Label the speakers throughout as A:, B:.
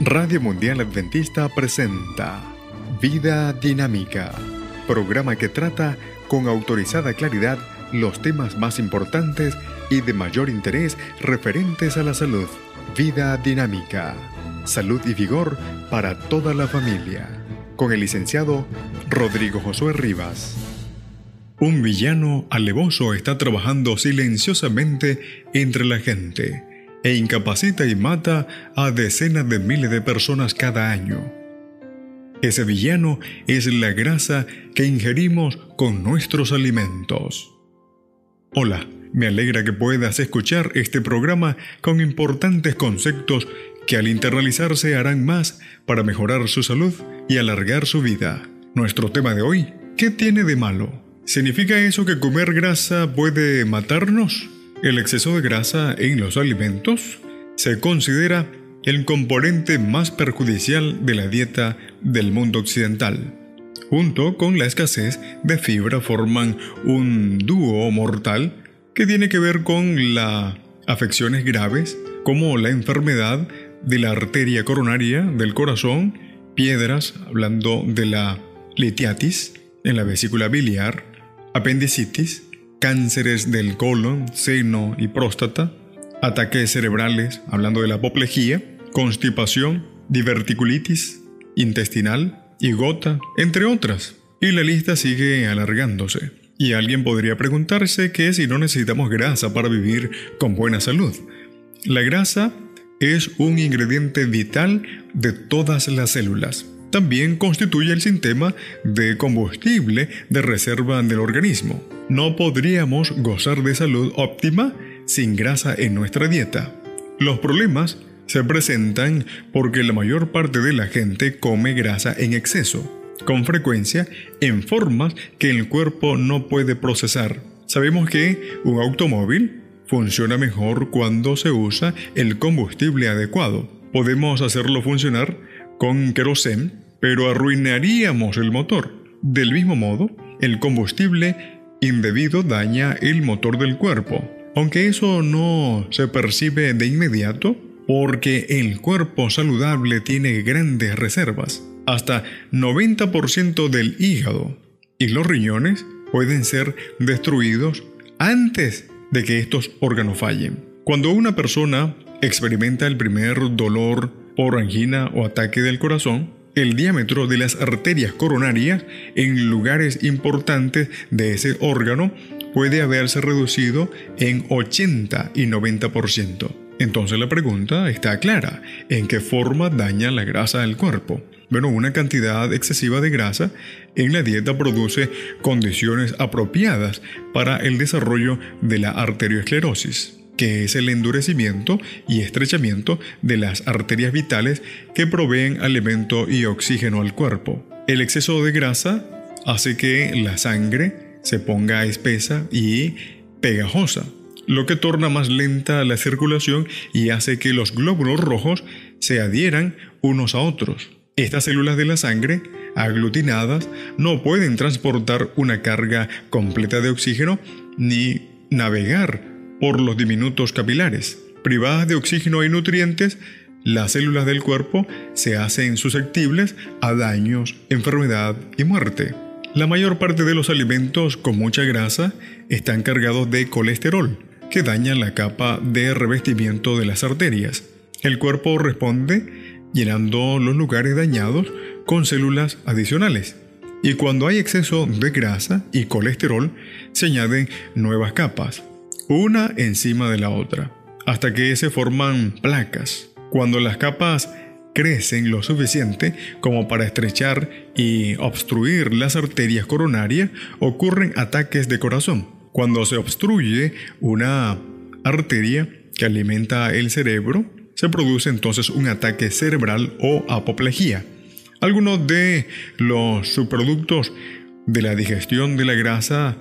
A: Radio Mundial Adventista presenta Vida Dinámica, programa que trata con autorizada claridad los temas más importantes y de mayor interés referentes a la salud. Vida Dinámica, salud y vigor para toda la familia. Con el licenciado Rodrigo Josué Rivas. Un villano alevoso está trabajando silenciosamente entre la gente e incapacita y mata a decenas de miles de personas cada año. Ese villano es la grasa que ingerimos con nuestros alimentos. Hola, me alegra que puedas escuchar este programa con importantes conceptos que al internalizarse harán más para mejorar su salud y alargar su vida. Nuestro tema de hoy, ¿qué tiene de malo? ¿Significa eso que comer grasa puede matarnos? El exceso de grasa en los alimentos se considera el componente más perjudicial de la dieta del mundo occidental. Junto con la escasez de fibra forman un dúo mortal que tiene que ver con las afecciones graves como la enfermedad de la arteria coronaria del corazón, piedras, hablando de la litiatis en la vesícula biliar, apendicitis, cánceres del colon, seno y próstata, ataques cerebrales, hablando de la apoplejía, constipación, diverticulitis intestinal y gota, entre otras. Y la lista sigue alargándose. Y alguien podría preguntarse que si no necesitamos grasa para vivir con buena salud. La grasa es un ingrediente vital de todas las células. También constituye el sistema de combustible de reserva del organismo no podríamos gozar de salud óptima sin grasa en nuestra dieta. Los problemas se presentan porque la mayor parte de la gente come grasa en exceso, con frecuencia en formas que el cuerpo no puede procesar. Sabemos que un automóvil funciona mejor cuando se usa el combustible adecuado. Podemos hacerlo funcionar con querosén, pero arruinaríamos el motor. Del mismo modo, el combustible indebido daña el motor del cuerpo, aunque eso no se percibe de inmediato porque el cuerpo saludable tiene grandes reservas. Hasta 90% del hígado y los riñones pueden ser destruidos antes de que estos órganos fallen. Cuando una persona experimenta el primer dolor por angina o ataque del corazón, el diámetro de las arterias coronarias en lugares importantes de ese órgano puede haberse reducido en 80 y 90%. Entonces la pregunta está clara, ¿en qué forma daña la grasa del cuerpo? Bueno, una cantidad excesiva de grasa en la dieta produce condiciones apropiadas para el desarrollo de la arteriosclerosis que es el endurecimiento y estrechamiento de las arterias vitales que proveen alimento y oxígeno al cuerpo. El exceso de grasa hace que la sangre se ponga espesa y pegajosa, lo que torna más lenta la circulación y hace que los glóbulos rojos se adhieran unos a otros. Estas células de la sangre, aglutinadas, no pueden transportar una carga completa de oxígeno ni navegar por los diminutos capilares. Privadas de oxígeno y nutrientes, las células del cuerpo se hacen susceptibles a daños, enfermedad y muerte. La mayor parte de los alimentos con mucha grasa están cargados de colesterol, que daña la capa de revestimiento de las arterias. El cuerpo responde llenando los lugares dañados con células adicionales. Y cuando hay exceso de grasa y colesterol, se añaden nuevas capas, una encima de la otra, hasta que se forman placas. Cuando las capas crecen lo suficiente como para estrechar y obstruir las arterias coronarias, ocurren ataques de corazón. Cuando se obstruye una arteria que alimenta el cerebro, se produce entonces un ataque cerebral o apoplejía. Algunos de los subproductos de la digestión de la grasa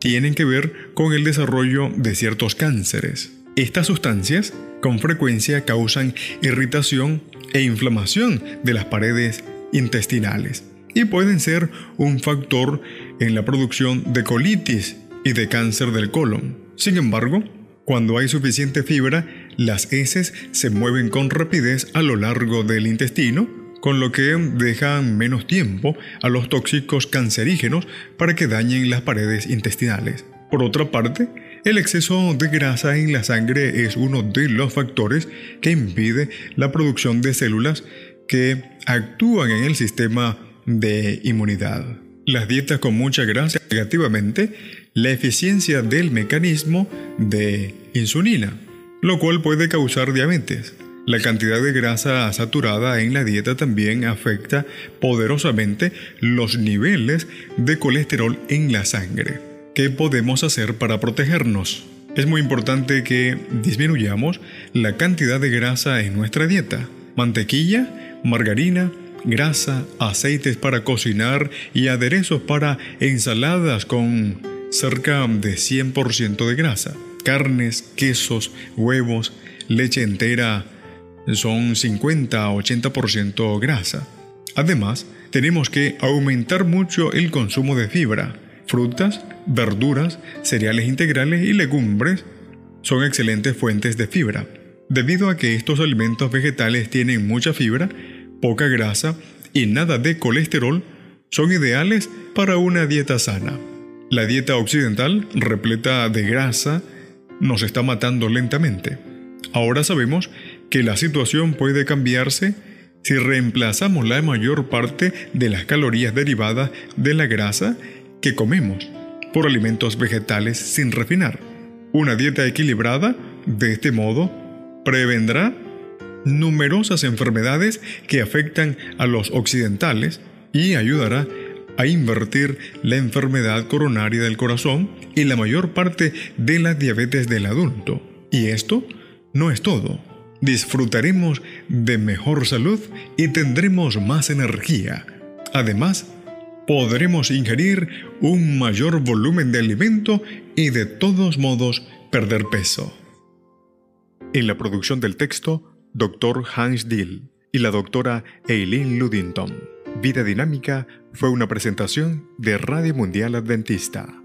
A: tienen que ver con el desarrollo de ciertos cánceres. Estas sustancias con frecuencia causan irritación e inflamación de las paredes intestinales y pueden ser un factor en la producción de colitis y de cáncer del colon. Sin embargo, cuando hay suficiente fibra, las heces se mueven con rapidez a lo largo del intestino, con lo que dejan menos tiempo a los tóxicos cancerígenos para que dañen las paredes intestinales. Por otra parte, el exceso de grasa en la sangre es uno de los factores que impide la producción de células que actúan en el sistema de inmunidad. Las dietas con mucha grasa negativamente la eficiencia del mecanismo de insulina, lo cual puede causar diabetes. La cantidad de grasa saturada en la dieta también afecta poderosamente los niveles de colesterol en la sangre. ¿Qué podemos hacer para protegernos? Es muy importante que disminuyamos la cantidad de grasa en nuestra dieta. Mantequilla, margarina, grasa, aceites para cocinar y aderezos para ensaladas con cerca de 100% de grasa. Carnes, quesos, huevos, leche entera son 50 a 80% grasa. Además, tenemos que aumentar mucho el consumo de fibra. Frutas, verduras, cereales integrales y legumbres son excelentes fuentes de fibra. Debido a que estos alimentos vegetales tienen mucha fibra, poca grasa y nada de colesterol, son ideales para una dieta sana. La dieta occidental, repleta de grasa, nos está matando lentamente. Ahora sabemos que la situación puede cambiarse si reemplazamos la mayor parte de las calorías derivadas de la grasa que comemos por alimentos vegetales sin refinar. Una dieta equilibrada, de este modo, prevendrá numerosas enfermedades que afectan a los occidentales y ayudará a invertir la enfermedad coronaria del corazón y la mayor parte de la diabetes del adulto. Y esto no es todo. Disfrutaremos de mejor salud y tendremos más energía. Además, podremos ingerir un mayor volumen de alimento y de todos modos perder peso. En la producción del texto, Dr. Hans Dill y la doctora Eileen Ludington. Vida Dinámica fue una presentación de Radio Mundial Adventista.